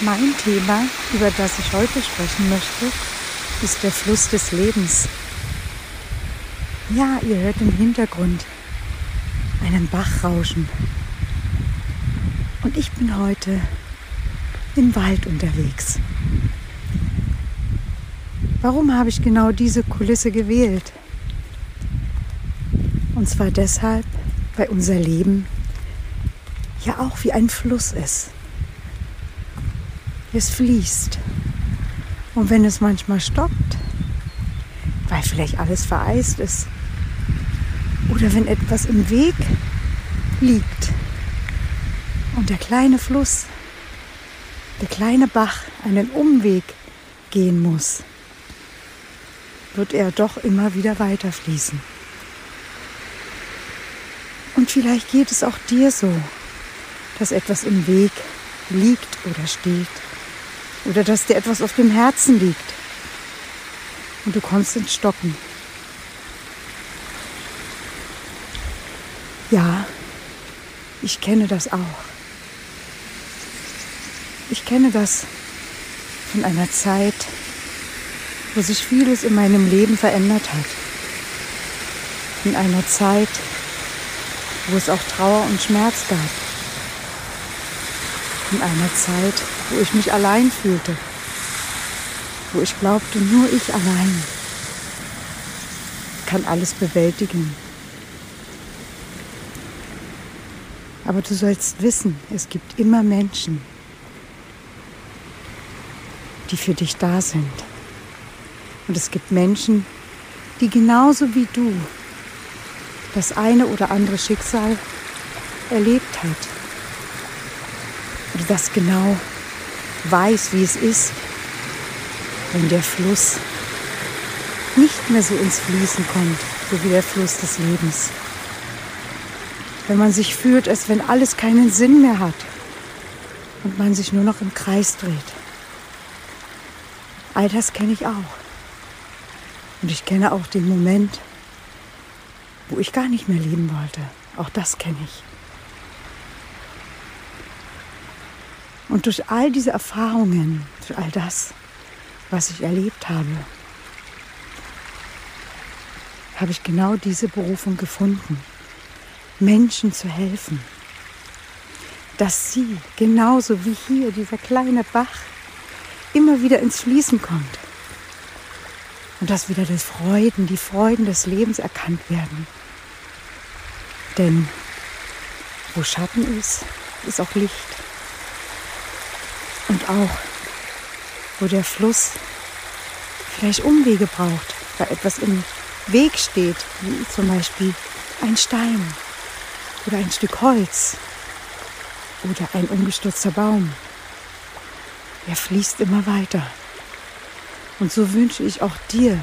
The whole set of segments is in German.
Mein Thema, über das ich heute sprechen möchte, ist der Fluss des Lebens. Ja, ihr hört im Hintergrund einen Bach rauschen. Und ich bin heute im Wald unterwegs. Warum habe ich genau diese Kulisse gewählt? Und zwar deshalb, weil unser Leben ja auch wie ein Fluss ist. Es fließt. Und wenn es manchmal stoppt, weil vielleicht alles vereist ist, oder wenn etwas im Weg liegt und der kleine Fluss, der kleine Bach einen Umweg gehen muss, wird er doch immer wieder weiter fließen. Und vielleicht geht es auch dir so, dass etwas im Weg liegt oder steht oder dass dir etwas auf dem Herzen liegt und du kommst ins Stocken. Ja, ich kenne das auch. Ich kenne das von einer Zeit, wo sich vieles in meinem Leben verändert hat. In einer Zeit, wo es auch Trauer und Schmerz gab. In einer Zeit, wo ich mich allein fühlte, wo ich glaubte, nur ich allein kann alles bewältigen. Aber du sollst wissen, es gibt immer Menschen, die für dich da sind. Und es gibt Menschen, die genauso wie du das eine oder andere Schicksal erlebt hat. Oder das genau weiß, wie es ist, wenn der Fluss nicht mehr so ins Fließen kommt, so wie der Fluss des Lebens. Wenn man sich fühlt, als wenn alles keinen Sinn mehr hat und man sich nur noch im Kreis dreht. All das kenne ich auch. Und ich kenne auch den Moment, wo ich gar nicht mehr leben wollte. Auch das kenne ich. Und durch all diese Erfahrungen, durch all das, was ich erlebt habe, habe ich genau diese Berufung gefunden, Menschen zu helfen. Dass sie, genauso wie hier dieser kleine Bach, immer wieder ins Fließen kommt. Und dass wieder das Freuden, die Freuden des Lebens erkannt werden. Denn wo Schatten ist, ist auch Licht und auch, wo der Fluss vielleicht Umwege braucht, weil etwas im Weg steht, wie zum Beispiel ein Stein oder ein Stück Holz oder ein umgestürzter Baum. Er fließt immer weiter. Und so wünsche ich auch dir,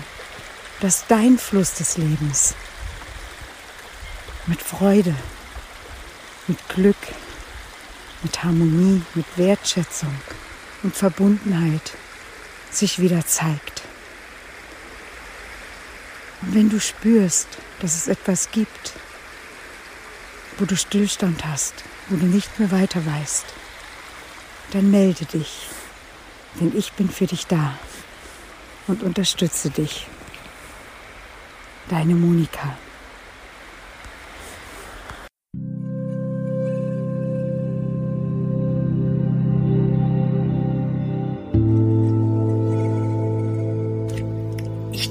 dass dein Fluss des Lebens mit Freude, mit Glück, mit Harmonie, mit Wertschätzung und Verbundenheit sich wieder zeigt. Und wenn du spürst, dass es etwas gibt, wo du Stillstand hast, wo du nicht mehr weiter weißt, dann melde dich, denn ich bin für dich da und unterstütze dich. Deine Monika.